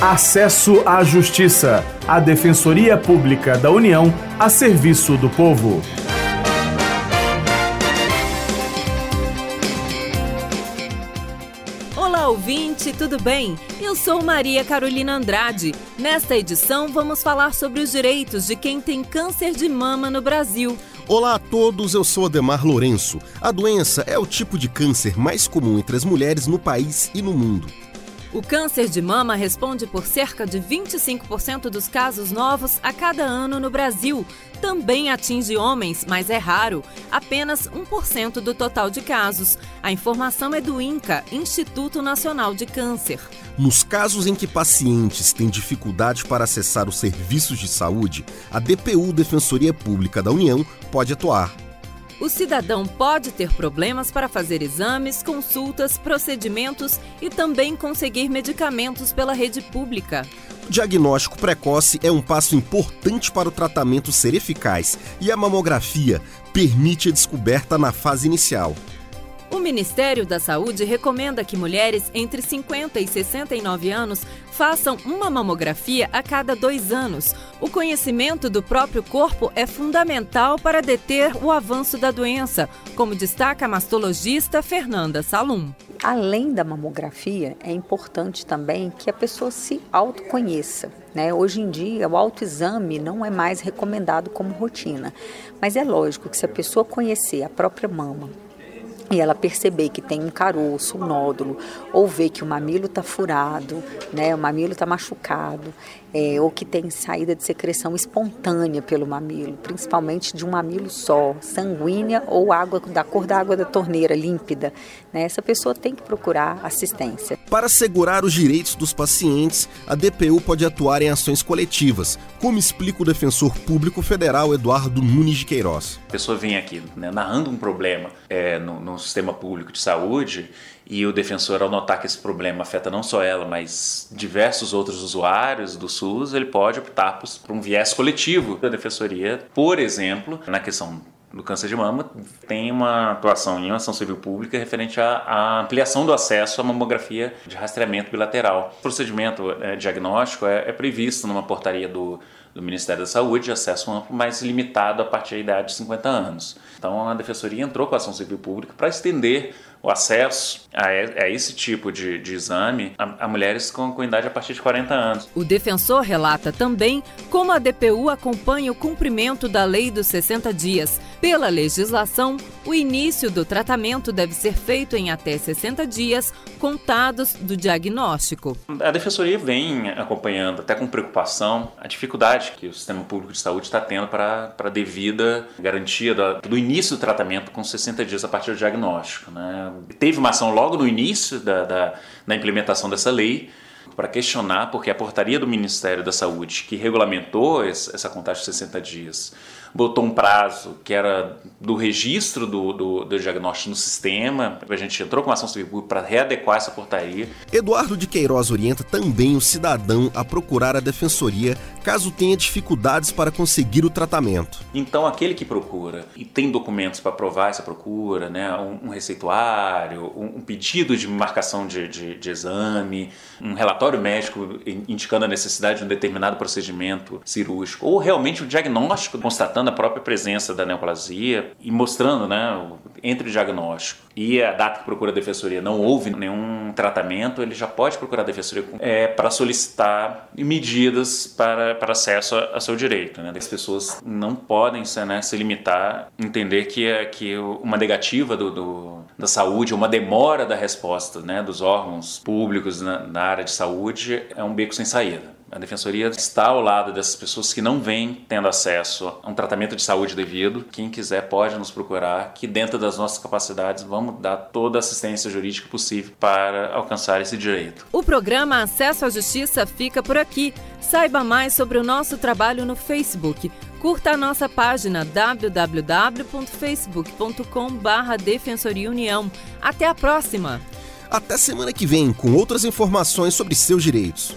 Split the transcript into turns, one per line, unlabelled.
Acesso à Justiça, a Defensoria Pública da União a serviço do povo.
Olá, ouvinte, tudo bem? Eu sou Maria Carolina Andrade. Nesta edição, vamos falar sobre os direitos de quem tem câncer de mama no Brasil.
Olá a todos, eu sou Ademar Lourenço. A doença é o tipo de câncer mais comum entre as mulheres no país e no mundo.
O câncer de mama responde por cerca de 25% dos casos novos a cada ano no Brasil. Também atinge homens, mas é raro, apenas 1% do total de casos. A informação é do INCA, Instituto Nacional de Câncer.
Nos casos em que pacientes têm dificuldade para acessar os serviços de saúde, a DPU Defensoria Pública da União pode atuar.
O cidadão pode ter problemas para fazer exames, consultas, procedimentos e também conseguir medicamentos pela rede pública.
O diagnóstico precoce é um passo importante para o tratamento ser eficaz e a mamografia permite a descoberta na fase inicial.
O Ministério da Saúde recomenda que mulheres entre 50 e 69 anos façam uma mamografia a cada dois anos. O conhecimento do próprio corpo é fundamental para deter o avanço da doença, como destaca a mastologista Fernanda Salum.
Além da mamografia, é importante também que a pessoa se autoconheça. Né? Hoje em dia, o autoexame não é mais recomendado como rotina, mas é lógico que se a pessoa conhecer a própria mama, e ela perceber que tem um caroço, um nódulo, ou ver que o mamilo está furado, né, o mamilo está machucado, é, ou que tem saída de secreção espontânea pelo mamilo, principalmente de um mamilo só, sanguínea ou água da cor da água da torneira límpida, né, essa pessoa tem que procurar assistência.
Para assegurar os direitos dos pacientes, a DPU pode atuar em ações coletivas, como explica o defensor público federal Eduardo Nunes de Queiroz.
A pessoa vem aqui né, narrando um problema é, no, no sistema público de saúde e o defensor, ao notar que esse problema afeta não só ela, mas diversos outros usuários do SUS, ele pode optar por, um viés coletivo da defensoria, por exemplo, na questão do câncer de mama, tem uma atuação em uma ação civil pública referente à, à ampliação do acesso à mamografia de rastreamento bilateral. O procedimento é, diagnóstico é, é previsto numa portaria do do Ministério da Saúde, acesso amplo, mas limitado a partir da idade de 50 anos. Então a Defensoria entrou com a ação civil pública para estender o acesso a, a esse tipo de, de exame a, a, mulheres com, com idade a partir de 40 anos.
O defensor relata também como a DPU acompanha o cumprimento da lei dos 60 dias. Pela legislação, o início do tratamento deve ser feito em até 60 dias contados do diagnóstico.
A Defensoria vem acompanhando, até com preocupação, a dificuldade que o sistema público de saúde está tendo para a devida garantia do, do início do tratamento com 60 dias a partir do diagnóstico. Né? Teve uma ação logo no início da, da, da implementação dessa lei para questionar, porque a portaria do Ministério da Saúde, que regulamentou essa contagem de 60 dias, botou um prazo que era do registro do, do, do diagnóstico no sistema. A gente entrou com uma ação civil para readequar essa portaria.
Eduardo de Queiroz orienta também o cidadão a procurar a defensoria caso tenha dificuldades para conseguir o tratamento.
Então, aquele que procura e tem documentos para provar essa procura, né, um, um receituário, um, um, pedido de marcação de, de, de exame, um relatório médico indicando a necessidade de um determinado procedimento cirúrgico, ou realmente o diagnóstico constatando a própria presença da neoplasia e mostrando, né, entre o diagnóstico e a data que procura a defensoria não houve nenhum tratamento, ele já pode procurar a defensoria é, para solicitar medidas para, para acesso a, a seu direito. Né? As pessoas não podem né, se limitar entender que, é, que uma negativa do, do, da saúde, uma demora da resposta né, dos órgãos públicos na, na área de saúde é um beco sem saída. A defensoria está ao lado dessas pessoas que não vêm tendo acesso a um tratamento de saúde devido. Quem quiser pode nos procurar, que dentro das nossas capacidades vamos dar toda a assistência jurídica possível para alcançar esse direito.
O programa Acesso à Justiça fica por aqui. Saiba mais sobre o nosso trabalho no Facebook. Curta a nossa página www.facebook.com/barra Defensoria União. Até a próxima!
Até semana que vem com outras informações sobre seus direitos.